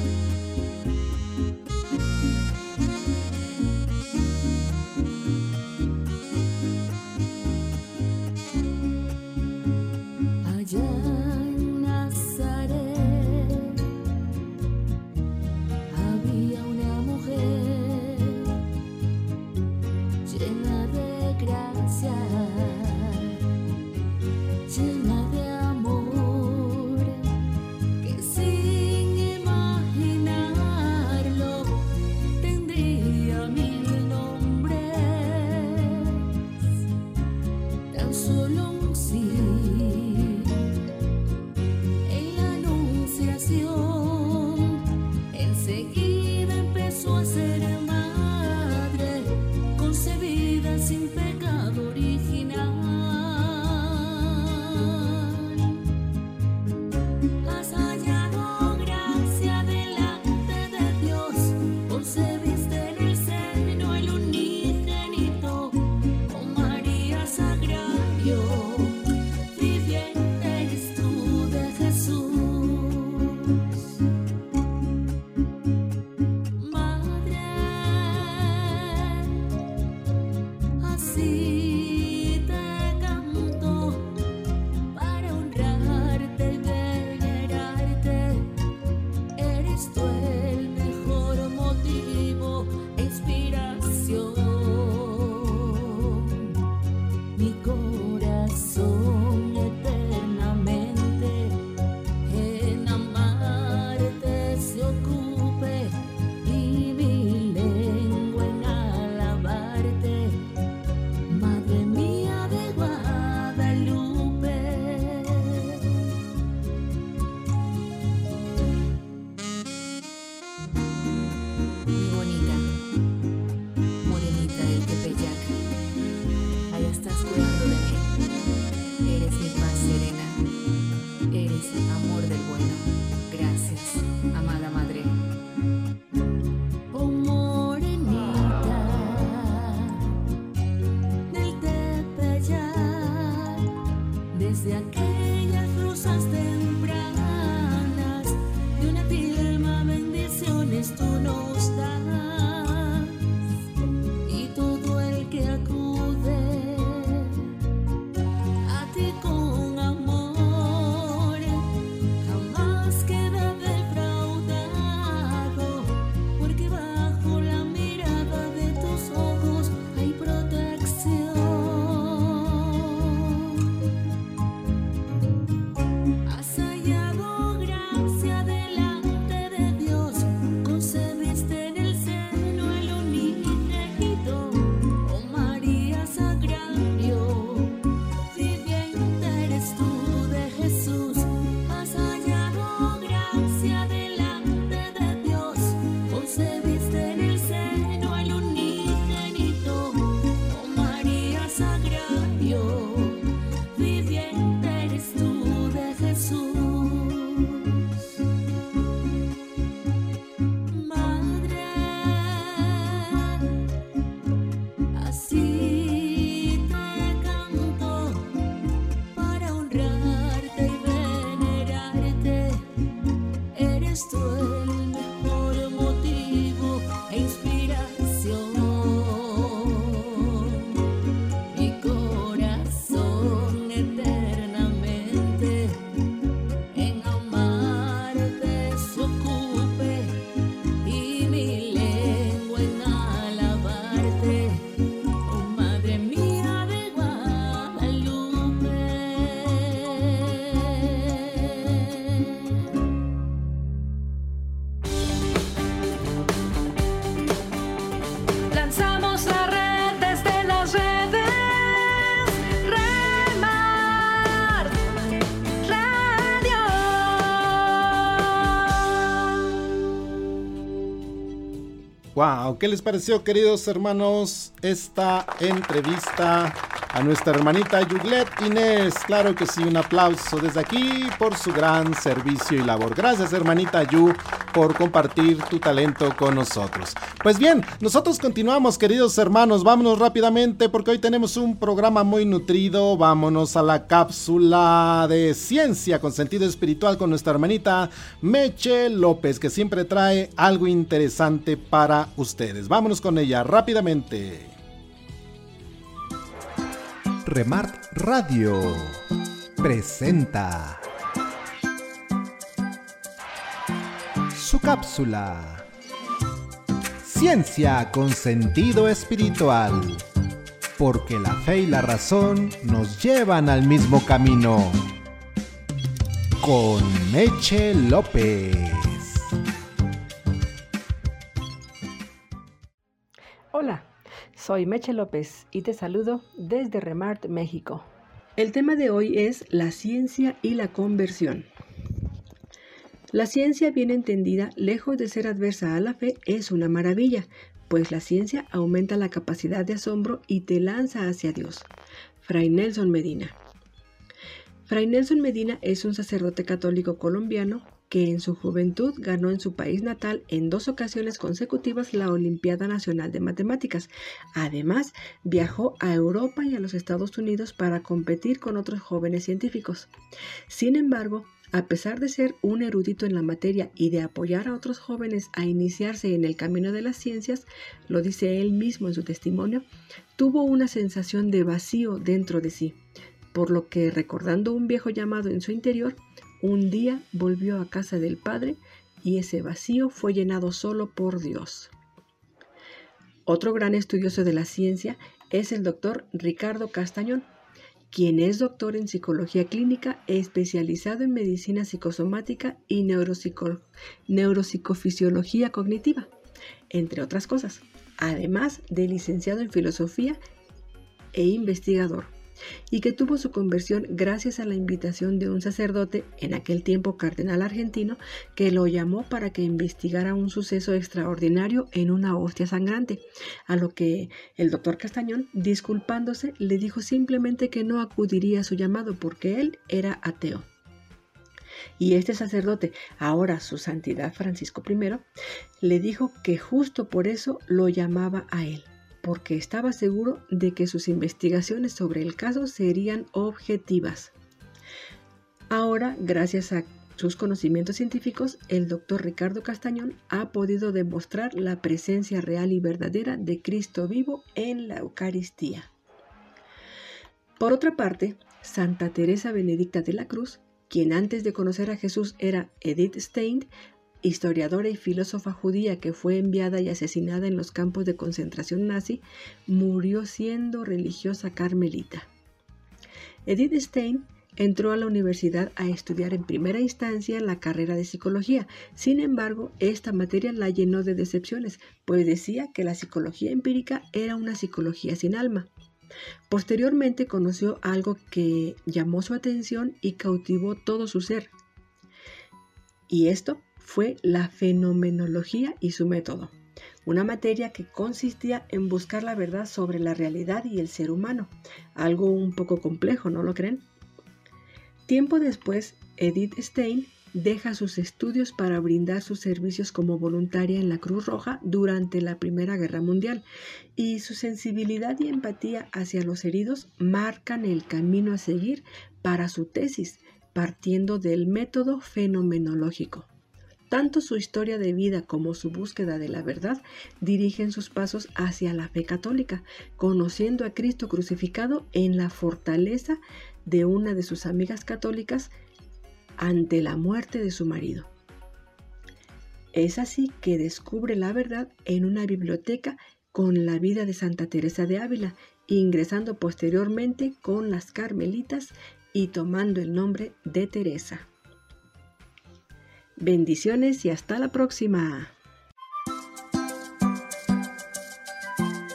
B: Wow, ¿qué les pareció, queridos hermanos, esta entrevista a nuestra hermanita Yuglet Inés? Claro que sí, un aplauso desde aquí por su gran servicio y labor. Gracias, hermanita Yu, por compartir tu talento con nosotros. Pues bien, nosotros continuamos, queridos hermanos. Vámonos rápidamente porque hoy tenemos un programa muy nutrido. Vámonos a la cápsula de ciencia con sentido espiritual con nuestra hermanita Meche López, que siempre trae algo interesante para ustedes. Vámonos con ella rápidamente.
A: Remart Radio presenta su cápsula. Ciencia con sentido espiritual. Porque la fe y la razón nos llevan al mismo camino. Con Meche López.
F: Hola, soy Meche López y te saludo desde Remart, México. El tema de hoy es la ciencia y la conversión. La ciencia bien entendida, lejos de ser adversa a la fe, es una maravilla, pues la ciencia aumenta la capacidad de asombro y te lanza hacia Dios. Fray Nelson Medina. Fray Nelson Medina es un sacerdote católico colombiano que en su juventud ganó en su país natal en dos ocasiones consecutivas la Olimpiada Nacional de Matemáticas. Además, viajó a Europa y a los Estados Unidos para competir con otros jóvenes científicos. Sin embargo, a pesar de ser un erudito en la materia y de apoyar a otros jóvenes a iniciarse en el camino de las ciencias, lo dice él mismo en su testimonio, tuvo una sensación de vacío dentro de sí, por lo que recordando un viejo llamado en su interior, un día volvió a casa del Padre y ese vacío fue llenado solo por Dios. Otro gran estudioso de la ciencia es el doctor Ricardo Castañón, quien es doctor en psicología clínica especializado en medicina psicosomática y neuropsicofisiología cognitiva, entre otras cosas, además de licenciado en filosofía e investigador y que tuvo su conversión gracias a la invitación de un sacerdote, en aquel tiempo cardenal argentino, que lo llamó para que investigara un suceso extraordinario en una hostia sangrante, a lo que el doctor Castañón, disculpándose, le dijo simplemente que no acudiría a su llamado porque él era ateo. Y este sacerdote, ahora su santidad Francisco I, le dijo que justo por eso lo llamaba a él porque estaba seguro de que sus investigaciones sobre el caso serían objetivas. Ahora, gracias a sus conocimientos científicos, el doctor Ricardo Castañón ha podido demostrar la presencia real y verdadera de Cristo vivo en la Eucaristía. Por otra parte, Santa Teresa Benedicta de la Cruz, quien antes de conocer a Jesús era Edith Stein, historiadora y filósofa judía que fue enviada y asesinada en los campos de concentración nazi, murió siendo religiosa carmelita. Edith Stein entró a la universidad a estudiar en primera instancia la carrera de psicología. Sin embargo, esta materia la llenó de decepciones, pues decía que la psicología empírica era una psicología sin alma. Posteriormente conoció algo que llamó su atención y cautivó todo su ser. Y esto fue la fenomenología y su método, una materia que consistía en buscar la verdad sobre la realidad y el ser humano, algo un poco complejo, ¿no lo creen? Tiempo después, Edith Stein deja sus estudios para brindar sus servicios como voluntaria en la Cruz Roja durante la Primera Guerra Mundial y su sensibilidad y empatía hacia los heridos marcan el camino a seguir para su tesis, partiendo del método fenomenológico. Tanto su historia de vida como su búsqueda de la verdad dirigen sus pasos hacia la fe católica, conociendo a Cristo crucificado en la fortaleza de una de sus amigas católicas ante la muerte de su marido. Es así que descubre la verdad en una biblioteca con la vida de Santa Teresa de Ávila, ingresando posteriormente con las Carmelitas y tomando el nombre de Teresa. Bendiciones y hasta la próxima.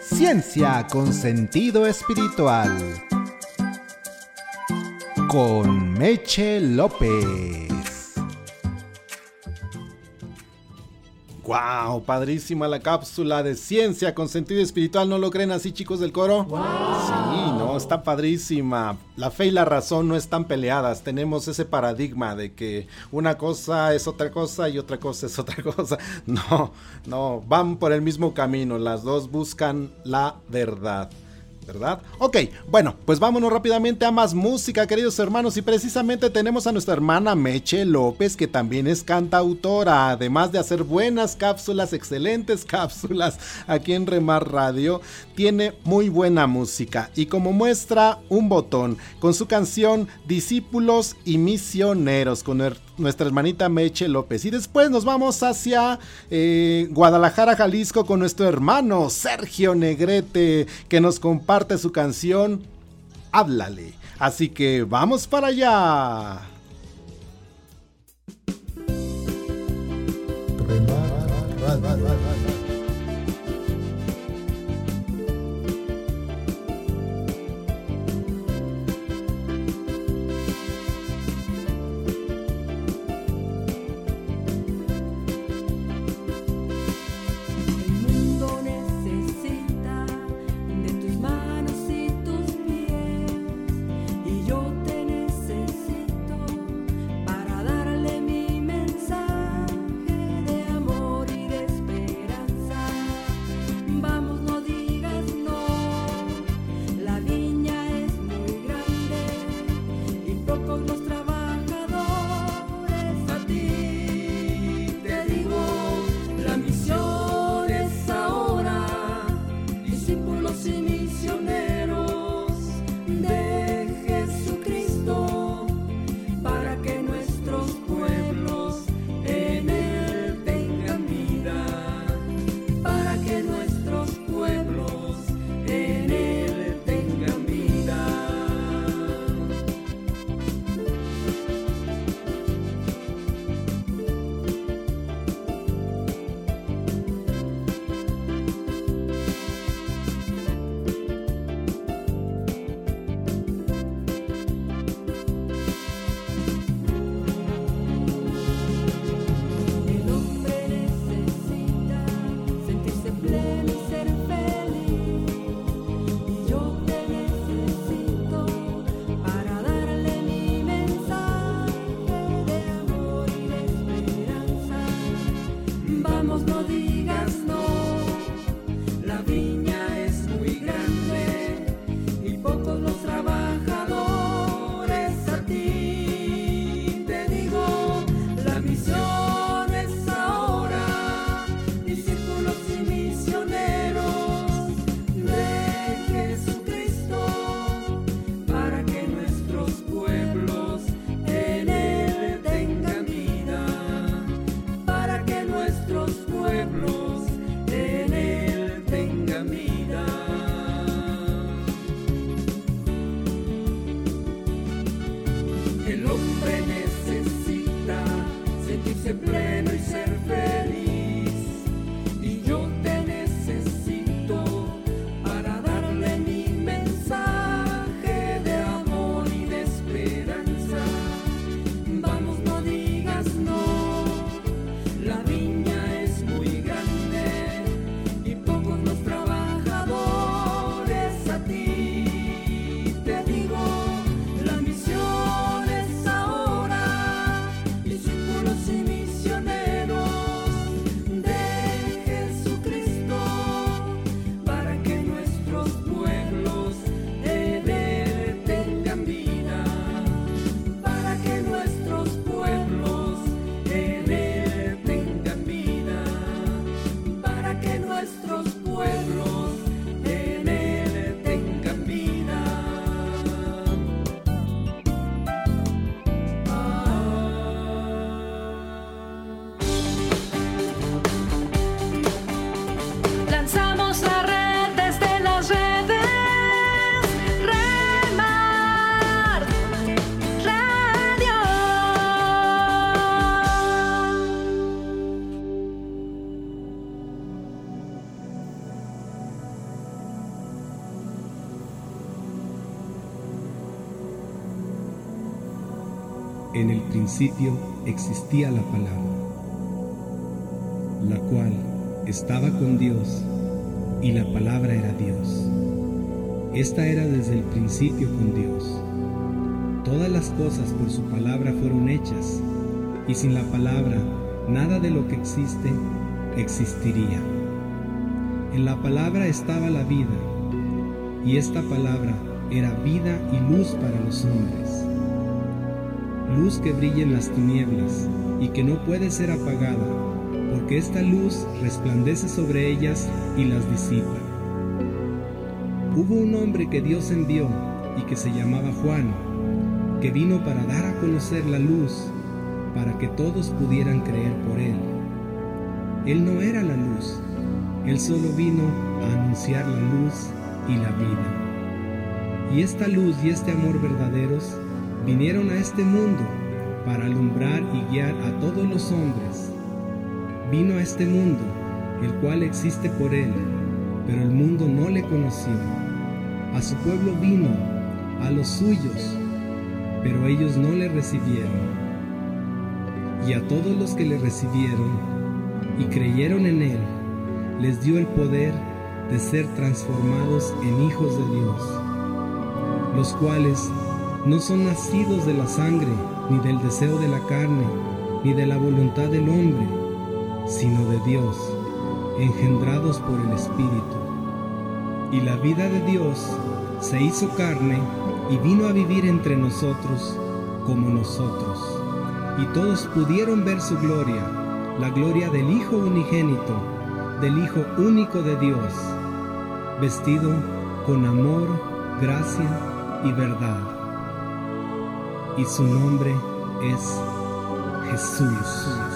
A: Ciencia con sentido espiritual. Con Meche López.
G: ¡Wow! Padrísima la cápsula de ciencia con sentido espiritual. ¿No lo creen así, chicos del coro? Sí, no, está padrísima. La fe y la razón no están peleadas. Tenemos ese paradigma de que una cosa es otra cosa y otra cosa es otra cosa. No, no, van por el mismo camino. Las dos buscan la verdad. ¿Verdad? Ok, bueno, pues vámonos rápidamente a más música, queridos hermanos, y precisamente tenemos a nuestra hermana Meche López, que también es cantautora, además de hacer buenas cápsulas, excelentes cápsulas aquí en Remar Radio, tiene muy buena música y como muestra un botón con su canción Discípulos y Misioneros con nuestra hermanita Meche López. Y después nos vamos hacia eh, Guadalajara, Jalisco con nuestro hermano Sergio Negrete que nos comparte su canción Háblale. Así que vamos para allá.
H: Principio existía la palabra, la cual estaba con Dios y la palabra era Dios. Esta era desde el principio con Dios. Todas las cosas por su palabra fueron hechas, y sin la palabra nada de lo que existe existiría. En la palabra estaba la vida, y esta palabra era vida y luz para los hombres. Luz que brilla en las tinieblas y que no puede ser apagada, porque esta luz resplandece sobre ellas y las disipa. Hubo un hombre que Dios envió y que se llamaba Juan, que vino para dar a conocer la luz, para que todos pudieran creer por él. Él no era la luz, él solo vino a anunciar la luz y la vida. Y esta luz y este amor verdaderos vinieron a este mundo para alumbrar y guiar a todos los hombres. Vino a este mundo, el cual existe por él, pero el mundo no le conoció. A su pueblo vino, a los suyos, pero ellos no le recibieron. Y a todos los que le recibieron y creyeron en él, les dio el poder de ser transformados en hijos de Dios, los cuales no son nacidos de la sangre, ni del deseo de la carne, ni de la voluntad del hombre, sino de Dios, engendrados por el Espíritu. Y la vida de Dios se hizo carne y vino a vivir entre nosotros como nosotros. Y todos pudieron ver su gloria, la gloria del Hijo unigénito, del Hijo único de Dios, vestido con amor, gracia y verdad y su nombre es Jesús.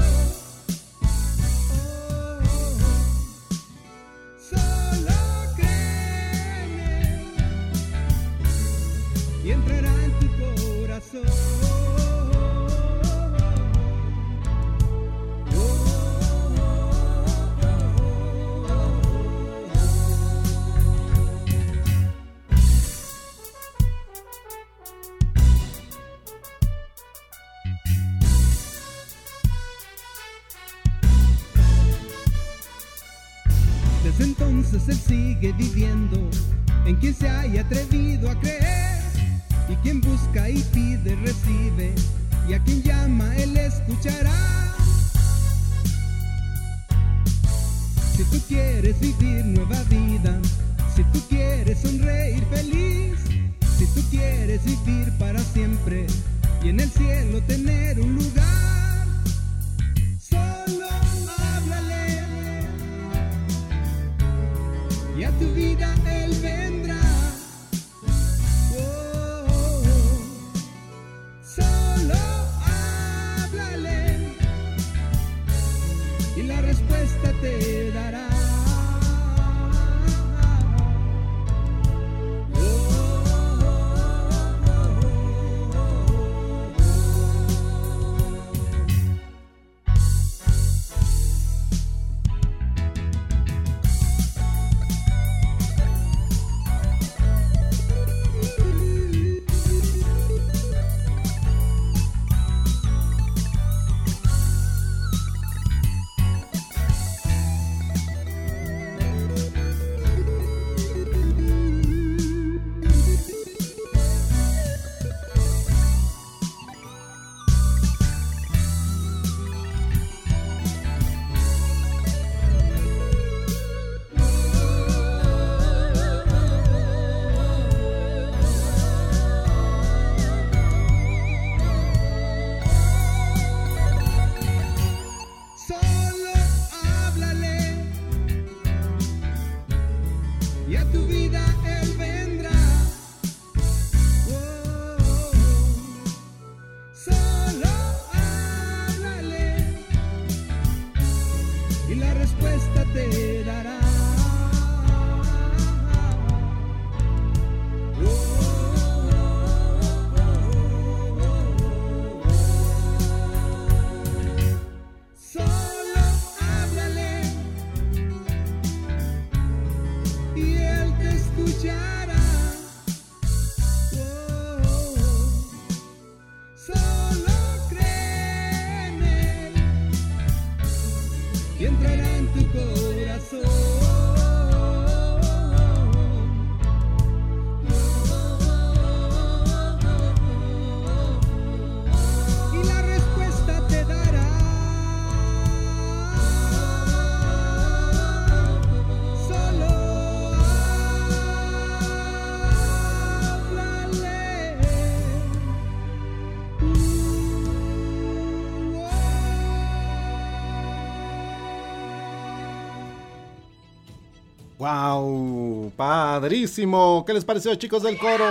B: ¡Padrísimo! ¿Qué les pareció, chicos del coro?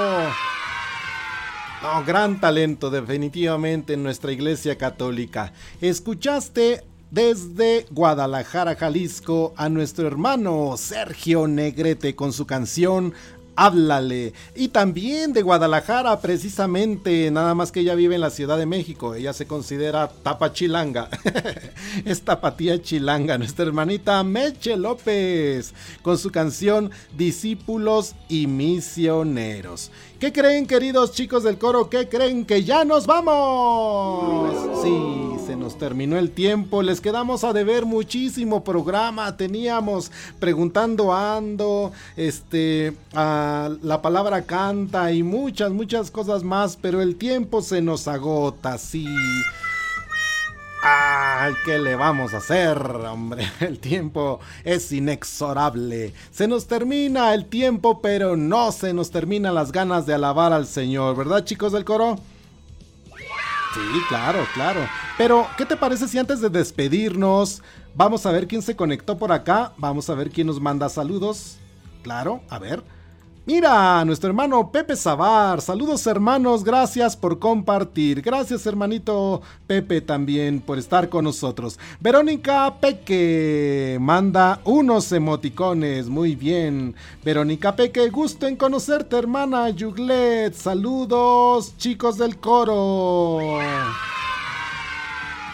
B: No, gran talento definitivamente en nuestra iglesia católica. Escuchaste desde Guadalajara, Jalisco, a nuestro hermano Sergio Negrete con su canción Háblale. Y también de Guadalajara, precisamente, nada más que ella vive en la Ciudad de México. Ella se considera tapa chilanga. es tapatía chilanga, nuestra hermanita Meche López, con su canción Discípulos y Misioneros. ¿Qué creen, queridos chicos del coro? ¿Qué creen que ya nos vamos? Sí, se nos terminó el tiempo. Les quedamos a deber muchísimo programa. Teníamos preguntando ando, este, la palabra canta y muchas, muchas cosas más, pero el tiempo se nos agota, sí. ¡Ay, qué le vamos a hacer, hombre! El tiempo es inexorable. Se nos termina el tiempo, pero no se nos terminan las ganas de alabar al Señor, ¿verdad, chicos del coro? Sí, claro, claro. Pero, ¿qué te parece si antes de despedirnos, vamos a ver quién se conectó por acá? Vamos a ver quién nos manda saludos. Claro, a ver. Mira, nuestro hermano Pepe Zabar. Saludos hermanos, gracias por compartir. Gracias hermanito Pepe también por estar con nosotros. Verónica Peque manda unos emoticones. Muy bien. Verónica Peque, gusto en conocerte hermana Yuglet. Saludos chicos del coro.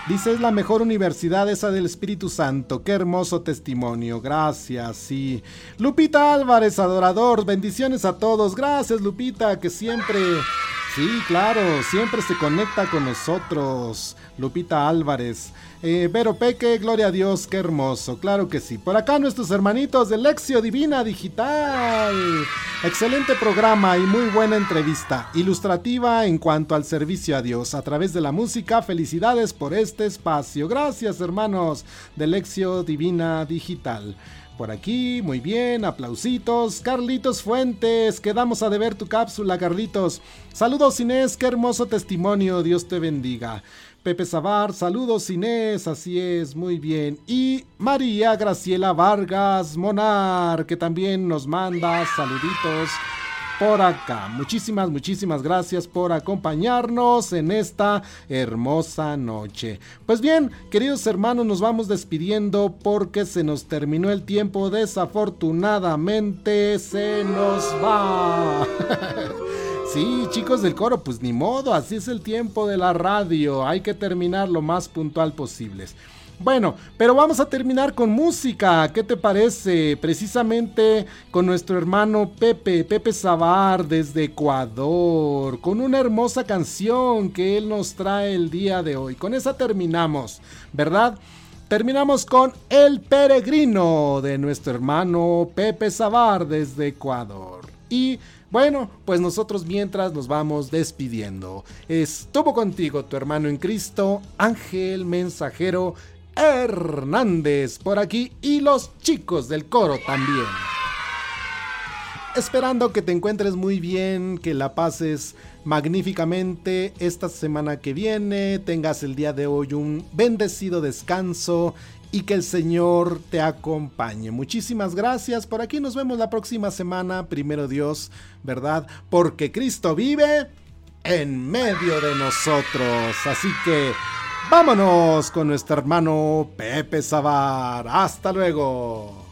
B: Dice, es la mejor universidad esa del Espíritu Santo. Qué hermoso testimonio. Gracias, sí. Lupita Álvarez, adorador. Bendiciones a todos. Gracias, Lupita, que siempre... Sí, claro, siempre se conecta con nosotros. Lupita Álvarez. Eh, Vero Peque, gloria a Dios, qué hermoso, claro que sí. Por acá nuestros hermanitos de Lexio Divina Digital. Excelente programa y muy buena entrevista, ilustrativa en cuanto al servicio a Dios a través de la música. Felicidades por este espacio. Gracias hermanos de Lexio Divina Digital. Por aquí, muy bien, aplausitos. Carlitos Fuentes, quedamos a deber tu cápsula, Carlitos. Saludos Inés, qué hermoso testimonio, Dios te bendiga. Pepe Zabar, saludos Inés, así es, muy bien. Y María Graciela Vargas Monar, que también nos manda saluditos por acá. Muchísimas, muchísimas gracias por acompañarnos en esta hermosa noche. Pues bien, queridos hermanos, nos vamos despidiendo porque se nos terminó el tiempo. Desafortunadamente se nos va. Sí, chicos del coro, pues ni modo, así es el tiempo de la radio, hay que terminar lo más puntual posible. Bueno, pero vamos a terminar con música, ¿qué te parece? Precisamente con nuestro hermano Pepe, Pepe Zabar desde Ecuador, con una hermosa canción que él nos trae el día de hoy. Con esa terminamos, ¿verdad? Terminamos con El Peregrino de nuestro hermano Pepe Zabar desde Ecuador. Y bueno, pues nosotros mientras nos vamos despidiendo. Estuvo contigo tu hermano en Cristo, Ángel Mensajero Hernández por aquí y los chicos del coro también. Esperando que te encuentres muy bien, que la pases magníficamente esta semana que viene, tengas el día de hoy un bendecido descanso y que el Señor te acompañe. Muchísimas gracias. Por aquí nos vemos la próxima semana, primero Dios, ¿verdad? Porque Cristo vive en medio de nosotros. Así que
E: Vámonos con nuestro hermano Pepe Sabar. Hasta luego.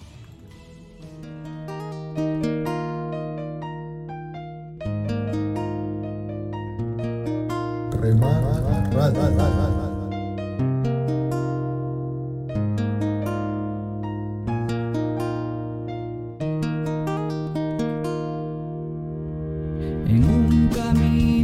E: camino.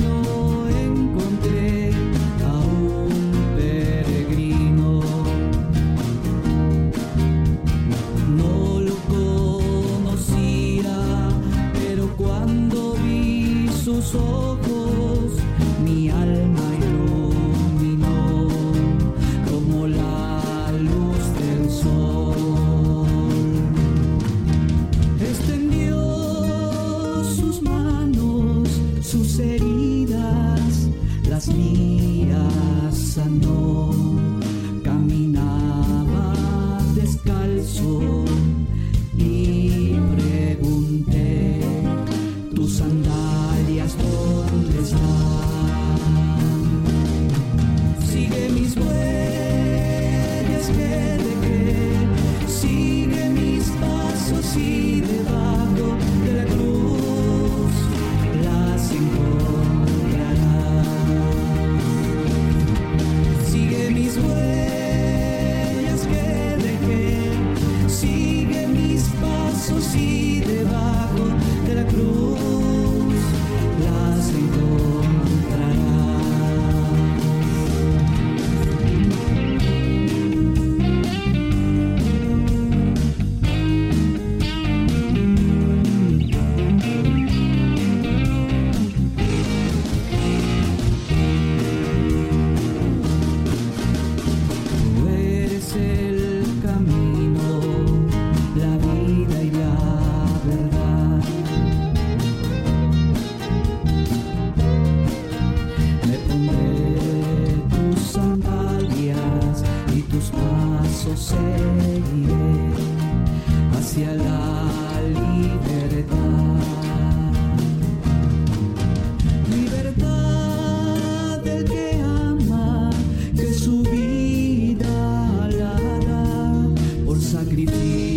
E: sacrifício.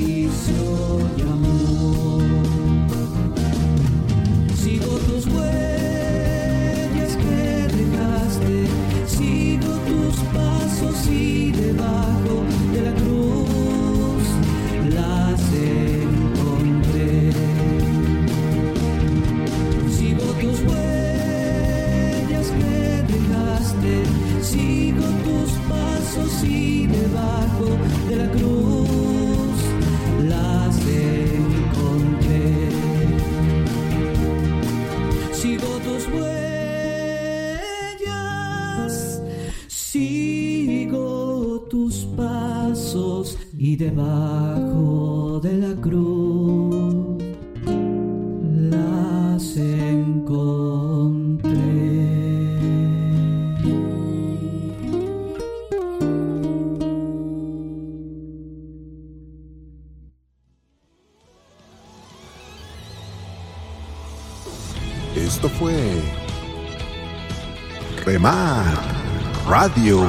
A: Radio.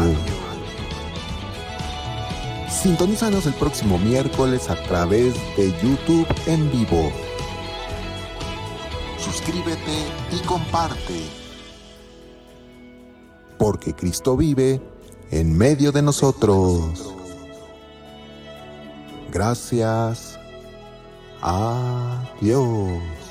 A: Sintonízanos el próximo miércoles a través de YouTube en vivo. Suscríbete y comparte. Porque Cristo vive en medio de nosotros. Gracias. Adiós.